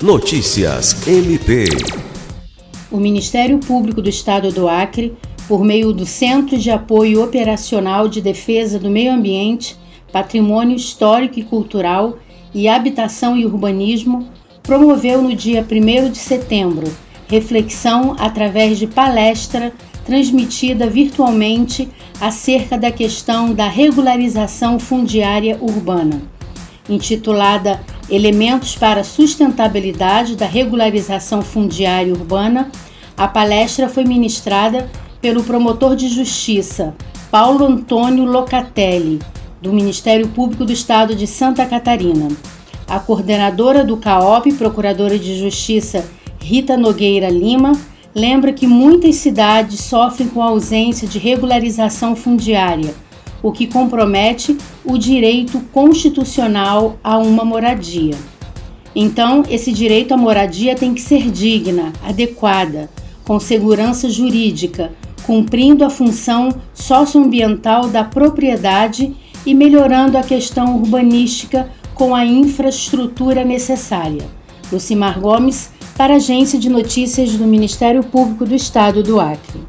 Notícias MP. O Ministério Público do Estado do Acre, por meio do Centro de Apoio Operacional de Defesa do Meio Ambiente, Patrimônio Histórico e Cultural e Habitação e Urbanismo, promoveu no dia 1 de setembro reflexão através de palestra transmitida virtualmente acerca da questão da regularização fundiária urbana, intitulada Elementos para a Sustentabilidade da Regularização Fundiária Urbana, a palestra foi ministrada pelo promotor de justiça Paulo Antônio Locatelli, do Ministério Público do Estado de Santa Catarina. A coordenadora do CAOP, Procuradora de Justiça Rita Nogueira Lima, lembra que muitas cidades sofrem com a ausência de regularização fundiária o que compromete o direito constitucional a uma moradia. Então, esse direito à moradia tem que ser digna, adequada, com segurança jurídica, cumprindo a função socioambiental da propriedade e melhorando a questão urbanística com a infraestrutura necessária. Lucimar Gomes, para a Agência de Notícias do Ministério Público do Estado do Acre.